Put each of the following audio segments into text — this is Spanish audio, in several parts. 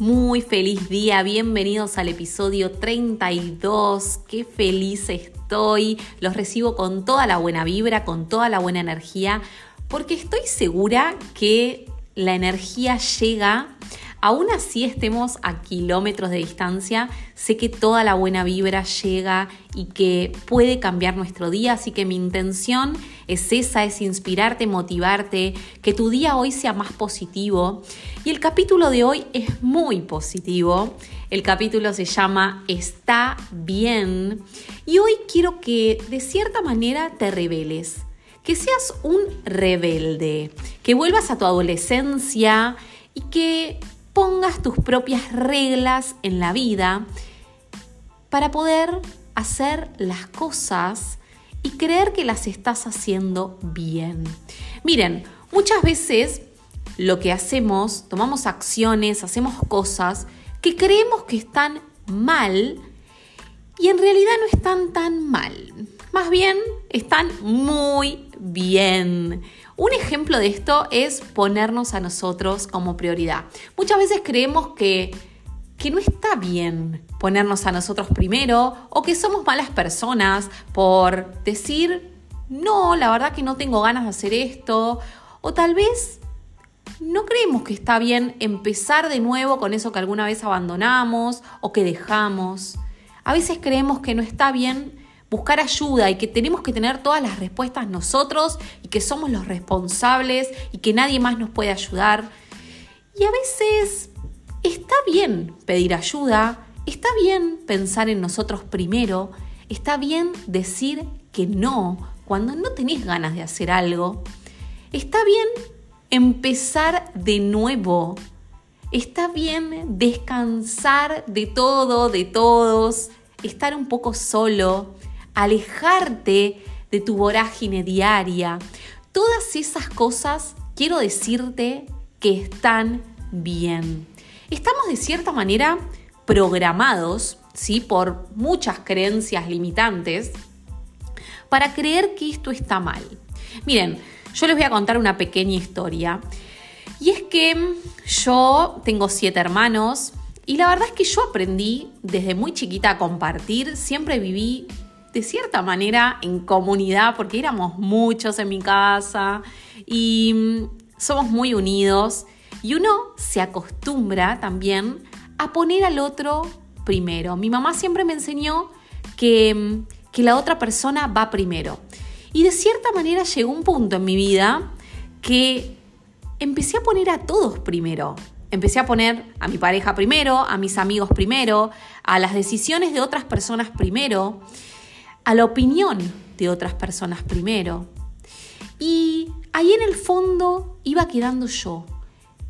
Muy feliz día, bienvenidos al episodio 32. Qué feliz estoy. Los recibo con toda la buena vibra, con toda la buena energía, porque estoy segura que la energía llega Aún así estemos a kilómetros de distancia, sé que toda la buena vibra llega y que puede cambiar nuestro día, así que mi intención es esa, es inspirarte, motivarte, que tu día hoy sea más positivo. Y el capítulo de hoy es muy positivo. El capítulo se llama Está bien. Y hoy quiero que de cierta manera te reveles que seas un rebelde, que vuelvas a tu adolescencia y que pongas tus propias reglas en la vida para poder hacer las cosas y creer que las estás haciendo bien. Miren, muchas veces lo que hacemos, tomamos acciones, hacemos cosas que creemos que están mal y en realidad no están tan mal. Más bien, están muy bien. Un ejemplo de esto es ponernos a nosotros como prioridad. Muchas veces creemos que, que no está bien ponernos a nosotros primero o que somos malas personas por decir, no, la verdad que no tengo ganas de hacer esto. O tal vez no creemos que está bien empezar de nuevo con eso que alguna vez abandonamos o que dejamos. A veces creemos que no está bien buscar ayuda y que tenemos que tener todas las respuestas nosotros y que somos los responsables y que nadie más nos puede ayudar. Y a veces está bien pedir ayuda, está bien pensar en nosotros primero, está bien decir que no cuando no tenés ganas de hacer algo. Está bien empezar de nuevo. Está bien descansar de todo, de todos, estar un poco solo, alejarte de tu vorágine diaria. Todas esas cosas quiero decirte que están bien. Estamos de cierta manera programados, ¿sí? Por muchas creencias limitantes para creer que esto está mal. Miren, yo les voy a contar una pequeña historia. Y es que yo tengo siete hermanos y la verdad es que yo aprendí desde muy chiquita a compartir, siempre viví de cierta manera en comunidad, porque éramos muchos en mi casa y mm, somos muy unidos y uno se acostumbra también a poner al otro primero. Mi mamá siempre me enseñó que, mm, que la otra persona va primero. Y de cierta manera llegó un punto en mi vida que empecé a poner a todos primero. Empecé a poner a mi pareja primero, a mis amigos primero, a las decisiones de otras personas primero a la opinión de otras personas primero. Y ahí en el fondo iba quedando yo,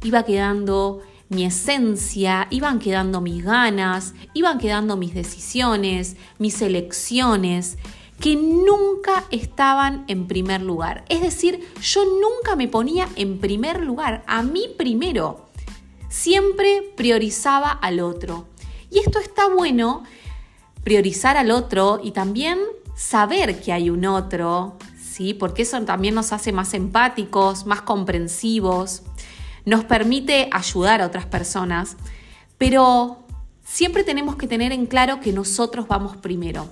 iba quedando mi esencia, iban quedando mis ganas, iban quedando mis decisiones, mis elecciones, que nunca estaban en primer lugar. Es decir, yo nunca me ponía en primer lugar, a mí primero. Siempre priorizaba al otro. Y esto está bueno priorizar al otro y también saber que hay un otro, ¿sí? Porque eso también nos hace más empáticos, más comprensivos, nos permite ayudar a otras personas, pero siempre tenemos que tener en claro que nosotros vamos primero.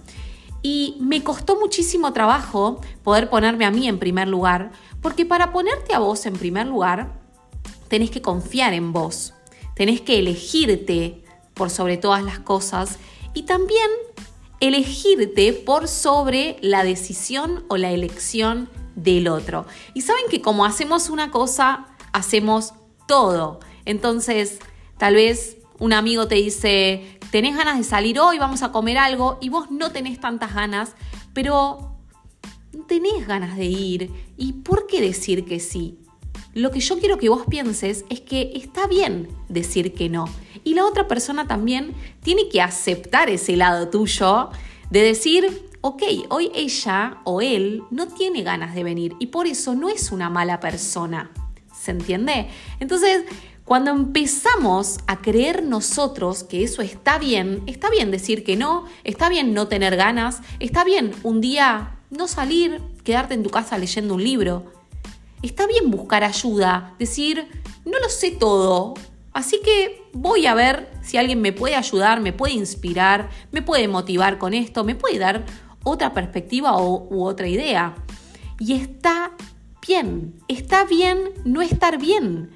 Y me costó muchísimo trabajo poder ponerme a mí en primer lugar, porque para ponerte a vos en primer lugar, tenés que confiar en vos, tenés que elegirte por sobre todas las cosas y también elegirte por sobre la decisión o la elección del otro. Y saben que como hacemos una cosa, hacemos todo. Entonces, tal vez un amigo te dice, tenés ganas de salir hoy, vamos a comer algo, y vos no tenés tantas ganas, pero tenés ganas de ir. ¿Y por qué decir que sí? lo que yo quiero que vos pienses es que está bien decir que no. Y la otra persona también tiene que aceptar ese lado tuyo de decir, ok, hoy ella o él no tiene ganas de venir y por eso no es una mala persona. ¿Se entiende? Entonces, cuando empezamos a creer nosotros que eso está bien, está bien decir que no, está bien no tener ganas, está bien un día no salir, quedarte en tu casa leyendo un libro, está bien buscar ayuda, decir, no lo sé todo, así que voy a ver si alguien me puede ayudar, me puede inspirar, me puede motivar con esto, me puede dar otra perspectiva o, u otra idea. Y está está bien no estar bien.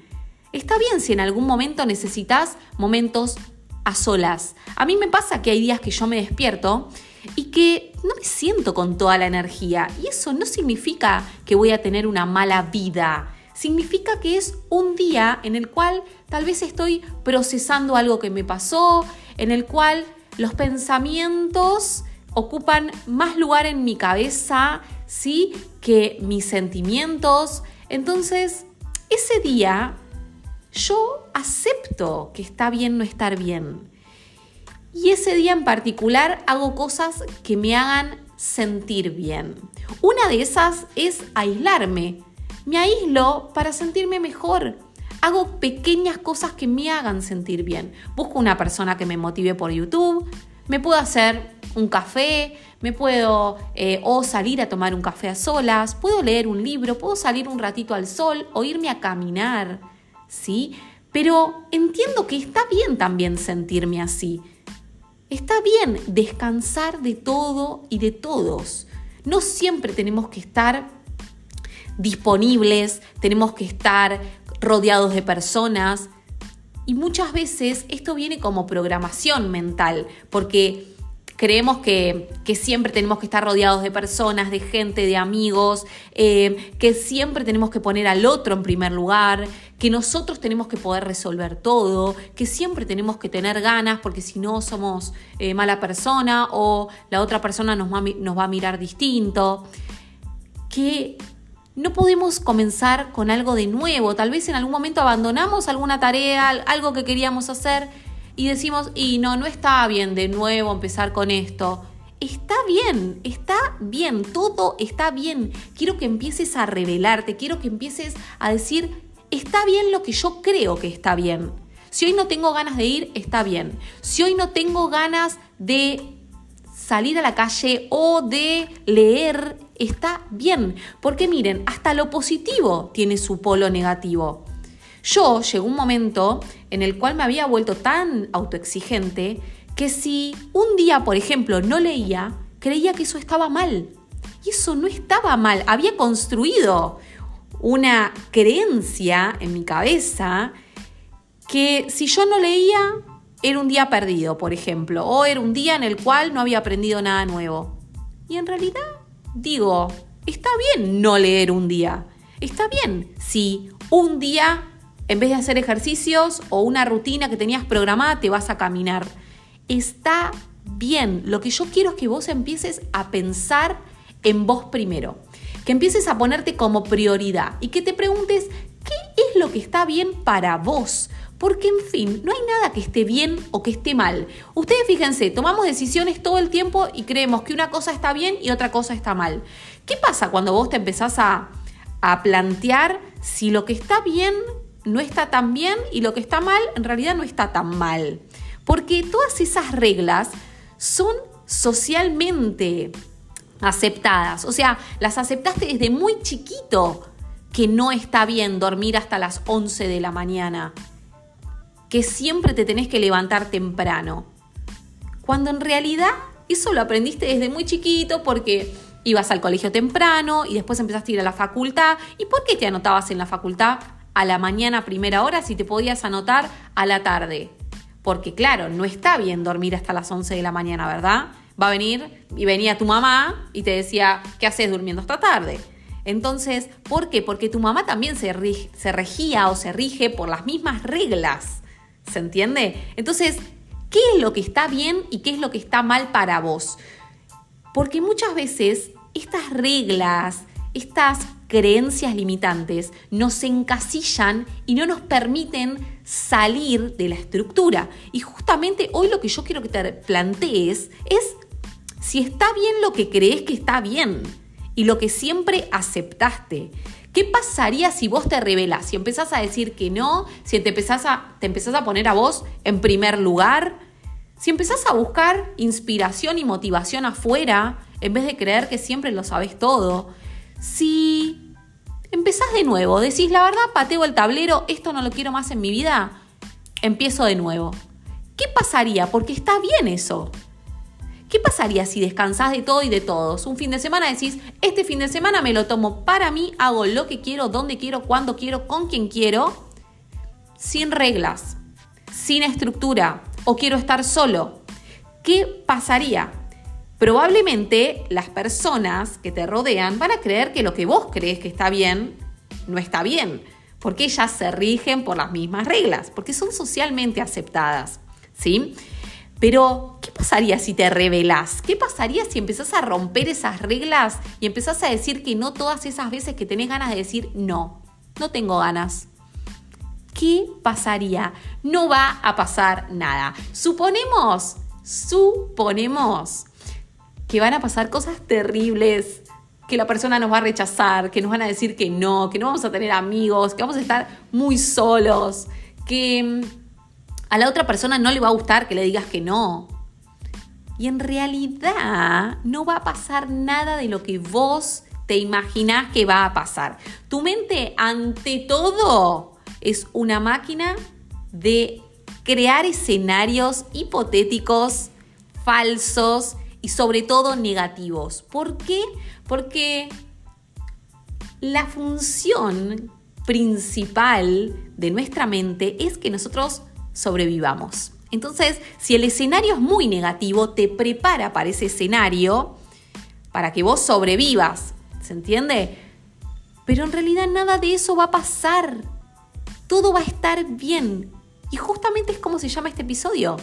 Está bien si en algún momento necesitas momentos a solas. A mí me pasa que hay días que yo me despierto y que no me siento con toda la energía. Y eso no significa que voy a tener una mala vida. Significa que es un día en el cual tal vez estoy procesando algo que me pasó, en el cual los pensamientos ocupan más lugar en mi cabeza, ¿sí? Que mis sentimientos. Entonces, ese día yo acepto que está bien no estar bien. Y ese día en particular hago cosas que me hagan sentir bien. Una de esas es aislarme. Me aíslo para sentirme mejor. Hago pequeñas cosas que me hagan sentir bien. Busco una persona que me motive por YouTube. Me puedo hacer un café, me puedo eh, o salir a tomar un café a solas, puedo leer un libro, puedo salir un ratito al sol o irme a caminar, ¿sí? Pero entiendo que está bien también sentirme así. Está bien descansar de todo y de todos. No siempre tenemos que estar disponibles, tenemos que estar rodeados de personas. Y muchas veces esto viene como programación mental, porque creemos que, siempre tenemos que estar rodeados de personas, de gente, de amigos, eh, que siempre tenemos que poner al otro en primer lugar, que nosotros tenemos que poder resolver todo, que siempre tenemos que tener ganas porque si no somos eh, mala persona o la otra persona nos va, a mirar distinto, que no podemos comenzar con algo de nuevo, tal vez en algún momento abandonamos alguna tarea, algo que queríamos hacer y decimos, y no, no está bien de nuevo empezar con esto. Está bien, está bien, todo está bien. Quiero que empieces a revelarte, quiero que empieces a decir, está bien lo que yo creo que está bien. Si hoy no tengo ganas de ir, está bien. Si hoy no tengo ganas de salir a la calle o de leer, está bien. Porque miren, hasta lo positivo tiene su polo negativo. Yo llegó un momento en el cual me había vuelto tan autoexigente que si un día, por ejemplo, no leía, creía que eso estaba mal. Y eso no estaba mal. Había construido una creencia en mi cabeza que si yo no leía, era un día perdido, por ejemplo, o era un día en el cual no había aprendido nada nuevo. Y en realidad, digo, está bien no leer un día. Está bien si un día en vez de hacer ejercicios o una rutina que tenías programada, te vas a caminar. Está bien. Lo que yo quiero es que vos empieces a pensar en vos primero. Que empieces a ponerte como prioridad y que te preguntes qué es lo que está bien para vos. Porque, en fin, no hay nada que esté bien o que esté mal. Ustedes fíjense, tomamos decisiones todo el tiempo y creemos que una cosa está bien y otra cosa está mal. ¿Qué pasa cuando vos te empezás a, a plantear si lo que está bien no está tan bien y lo que está mal en realidad no está tan mal. Porque todas esas reglas son socialmente aceptadas. O sea, las aceptaste desde muy chiquito que no está bien dormir hasta las 11 de la mañana. Que siempre te tenés que levantar temprano. Cuando en realidad eso lo aprendiste desde muy chiquito porque ibas al colegio temprano y después empezaste a ir a la facultad. ¿Y por qué te anotabas en la facultad? a la mañana a primera hora si te podías anotar a la tarde. Porque claro, no está bien dormir hasta las 11 de la mañana, ¿verdad? Va a venir y venía tu mamá y te decía, ¿qué haces durmiendo esta tarde? Entonces, ¿por qué? Porque tu mamá también se regía o se rige por las mismas reglas. ¿Se entiende? Entonces, ¿qué es lo que está bien y qué es lo que está mal para vos? Porque muchas veces estas reglas, estas creencias limitantes nos encasillan y no nos permiten salir de la estructura. Y justamente hoy lo que yo quiero que te plantees es si está bien lo que crees que está bien y lo que siempre aceptaste. ¿Qué pasaría si vos te revelas, si empezás a decir que no, si te empezás a, te empezás a poner a vos en primer lugar, si empezás a buscar inspiración y motivación afuera en vez de creer que siempre lo sabes todo, si empezás de nuevo, decís, la verdad, pateo el tablero, esto no lo quiero más en mi vida, empiezo de nuevo. ¿Qué pasaría? Porque está bien eso. ¿Qué pasaría si descansás de todo y de todos? Un fin de semana decís, este fin de semana me lo tomo para mí, hago lo que quiero, donde quiero, cuando quiero, con quien quiero, sin reglas, sin estructura, o quiero estar solo. ¿Qué pasaría? probablemente las personas que te rodean van a creer que lo que vos crees que está bien no está bien, porque ellas se rigen por las mismas reglas, porque son socialmente aceptadas, ¿sí? Pero, ¿qué pasaría si te revelás? ¿Qué pasaría si empezás a romper esas reglas y empezás a decir que no todas esas veces que tenés ganas de decir no, no tengo ganas? ¿Qué pasaría? No va a pasar nada. Suponemos, suponemos que van a pasar cosas terribles, que la persona nos va a rechazar, que nos van a decir que no, que no vamos a tener amigos, que vamos a estar muy solos, que mm, a la otra persona no le va a gustar que le digas que no. Y en realidad no va a pasar nada de lo que vos te imaginás que va a pasar. Tu mente, ante todo, es una máquina de crear escenarios hipotéticos, falsos, y sobre todo negativos. ¿Por qué? Porque la función principal de nuestra mente es que nosotros sobrevivamos. Entonces, si el escenario es muy negativo, te prepara para ese escenario para que vos sobrevivas. ¿Se entiende? Pero en realidad nada de eso va a pasar. Todo va a estar bien. Y justamente es como se llama este episodio.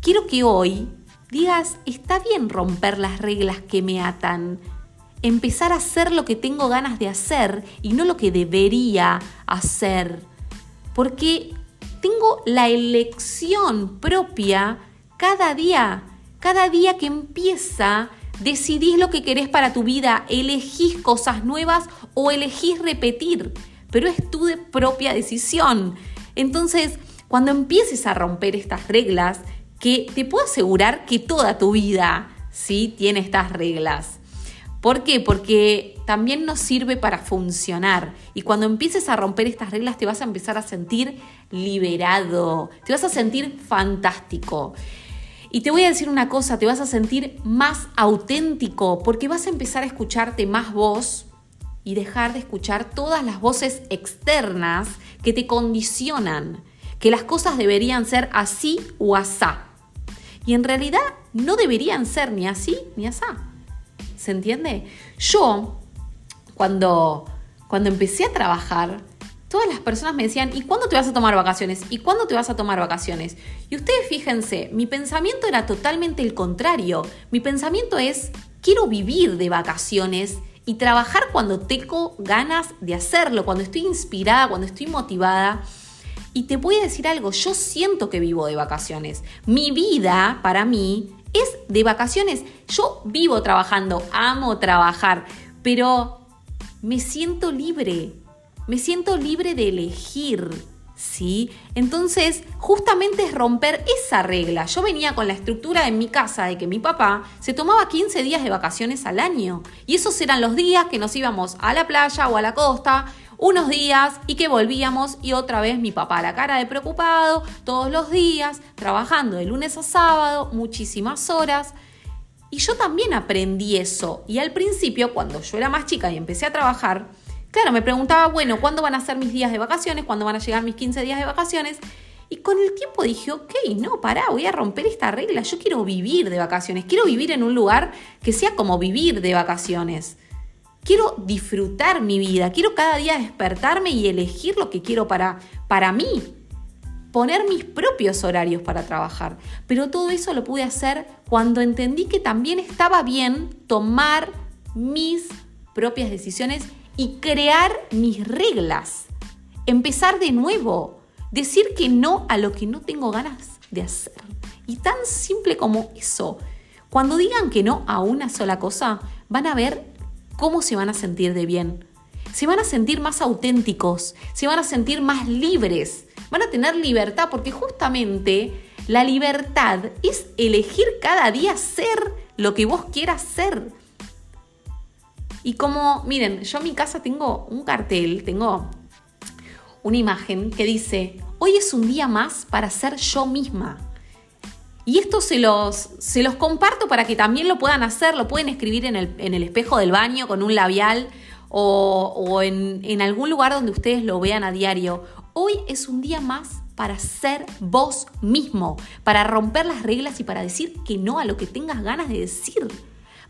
Quiero que hoy digas, está bien romper las reglas que me atan, empezar a hacer lo que tengo ganas de hacer y no lo que debería hacer, porque tengo la elección propia cada día, cada día que empieza, decidís lo que querés para tu vida, elegís cosas nuevas o elegís repetir, pero es tu propia decisión. Entonces, cuando empieces a romper estas reglas, que te puedo asegurar que toda tu vida ¿sí? tiene estas reglas. ¿Por qué? Porque también nos sirve para funcionar. Y cuando empieces a romper estas reglas te vas a empezar a sentir liberado, te vas a sentir fantástico. Y te voy a decir una cosa, te vas a sentir más auténtico porque vas a empezar a escucharte más vos y dejar de escuchar todas las voces externas que te condicionan, que las cosas deberían ser así o asá. Y en realidad no deberían ser ni así ni asá. ¿Se entiende? Yo, cuando, cuando empecé a trabajar, todas las personas me decían, ¿y cuándo te vas a tomar vacaciones? ¿Y cuándo te vas a tomar vacaciones? Y ustedes fíjense, mi pensamiento era totalmente el contrario. Mi pensamiento es, quiero vivir de vacaciones y trabajar cuando tengo ganas de hacerlo, cuando estoy inspirada, cuando estoy motivada. Y te voy a decir algo, yo siento que vivo de vacaciones. Mi vida, para mí, es de vacaciones. Yo vivo trabajando, amo trabajar, pero me siento libre. Me siento libre de elegir. ¿Sí? Entonces, justamente es romper esa regla. Yo venía con la estructura en mi casa de que mi papá se tomaba 15 días de vacaciones al año. Y esos eran los días que nos íbamos a la playa o a la costa unos días y que volvíamos y otra vez mi papá la cara de preocupado, todos los días, trabajando de lunes a sábado, muchísimas horas. Y yo también aprendí eso. Y al principio, cuando yo era más chica y empecé a trabajar, claro, me preguntaba, bueno, ¿cuándo van a ser mis días de vacaciones? ¿Cuándo van a llegar mis 15 días de vacaciones? Y con el tiempo dije, ok, no, pará, voy a romper esta regla. Yo quiero vivir de vacaciones, quiero vivir en un lugar que sea como vivir de vacaciones. Quiero disfrutar mi vida, quiero cada día despertarme y elegir lo que quiero para, para mí, poner mis propios horarios para trabajar. Pero todo eso lo pude hacer cuando entendí que también estaba bien tomar mis propias decisiones y crear mis reglas. Empezar de nuevo. Decir que no a lo que no tengo ganas de hacer. Y tan simple como eso. Cuando digan que no a una sola cosa, van a ver cómo se van a sentir de bien. Se van a sentir más auténticos, se van a sentir más libres, van a tener libertad porque justamente la libertad es elegir cada día ser lo que vos quieras ser. Y como, miren, yo en mi casa tengo un cartel, tengo una imagen que dice, hoy es un día más para ser yo misma. Y esto se los, se los comparto para que también lo puedan hacer, lo pueden escribir en el, espejo del baño con un labial o, en, en algún lugar donde ustedes lo vean a diario. Hoy es un día más para ser vos mismo, para romper las reglas y para decir que no a lo que tengas ganas de decir,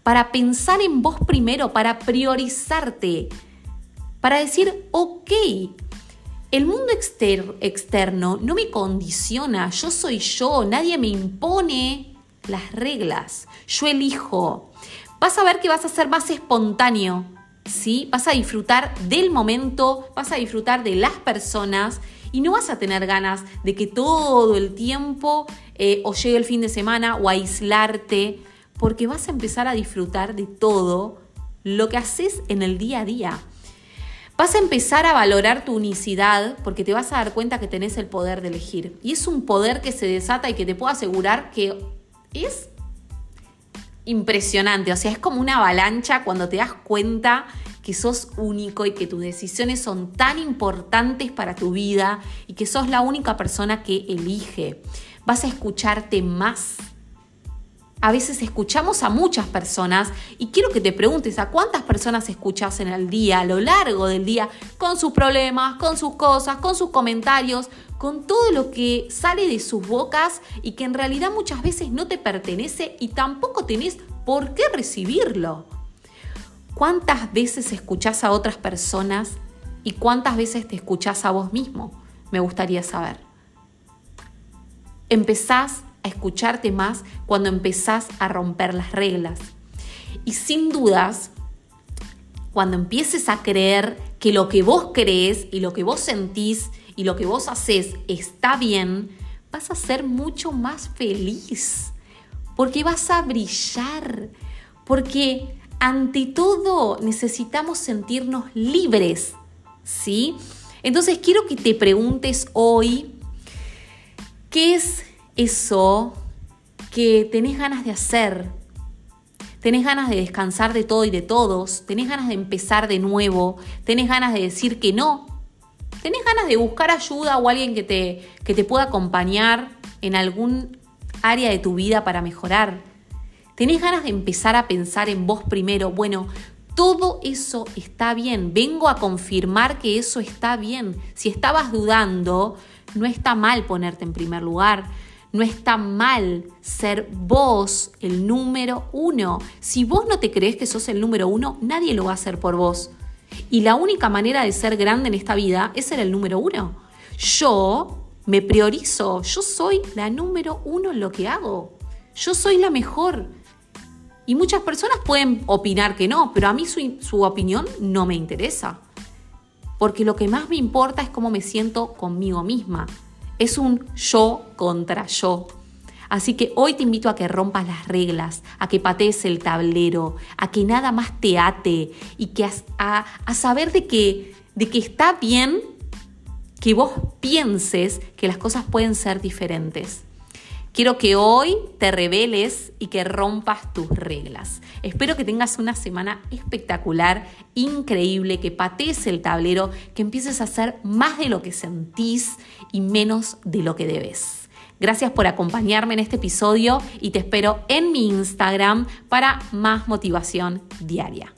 para pensar en vos primero, para priorizarte, para decir, ok, el mundo externo no me condiciona, yo soy yo, nadie me impone las reglas, yo elijo. Vas a ver que vas a ser más espontáneo, ¿sí? Vas a disfrutar del momento, vas a disfrutar de las personas y no vas a tener ganas de que todo el tiempo eh, o llegue el fin de semana o aislarte, porque vas a empezar a disfrutar de todo lo que haces en el día a día. Vas a empezar a valorar tu unicidad porque te vas a dar cuenta que tenés el poder de elegir. Y es un poder que se desata y que te puedo asegurar que es impresionante. O sea, es como una avalancha cuando te das cuenta que sos único y que tus decisiones son tan importantes para tu vida y que sos la única persona que elige. Vas a escucharte más a veces escuchamos a muchas personas y quiero que te preguntes a cuántas personas escuchas en el día, a lo largo del día, con sus problemas, con sus cosas, con sus comentarios, con todo lo que sale de sus bocas y que en realidad muchas veces no te pertenece y tampoco tenés por qué recibirlo. ¿Cuántas veces escuchás a otras personas y cuántas veces te escuchás a vos mismo? Me gustaría saber. Empezás a escucharte más cuando empezás a romper las reglas. Y sin dudas, cuando empieces a creer que lo que vos crees y lo que vos sentís y lo que vos haces está bien, vas a ser mucho más feliz. Porque vas a brillar. Porque ante todo necesitamos sentirnos libres. ¿Sí? Entonces quiero que te preguntes hoy, ¿qué es eso que tenés ganas de hacer, tenés ganas de descansar de todo y de todos, tenés ganas de empezar de nuevo, tenés ganas de decir que no, tenés ganas de buscar ayuda o alguien que te, que te pueda acompañar en algún área de tu vida para mejorar. Tenés ganas de empezar a pensar en vos primero. Bueno, todo eso está bien. Vengo a confirmar que eso está bien. Si estabas dudando, no está mal ponerte en primer lugar. No está mal ser vos el número uno. Si vos no te crees que sos el número uno, nadie lo va a hacer por vos. Y la única manera de ser grande en esta vida es ser el número uno. Yo me priorizo, yo soy la número uno en lo que hago. Yo soy la mejor. Y muchas personas pueden opinar que no, pero a mí su, su opinión no me interesa. Porque lo que más me importa es cómo me siento conmigo misma. Es un yo contra yo. Así que hoy te invito a que rompas las reglas, a que patees el tablero, a que nada más te ate y que a, saber de que, de que está bien que vos pienses que las cosas pueden ser diferentes. Quiero que hoy te reveles y que rompas tus reglas. Espero que tengas una semana espectacular, increíble, que patees el tablero, que empieces a hacer más de lo que sentís y menos de lo que debes. Gracias por acompañarme en este episodio y te espero en mi Instagram para más motivación diaria.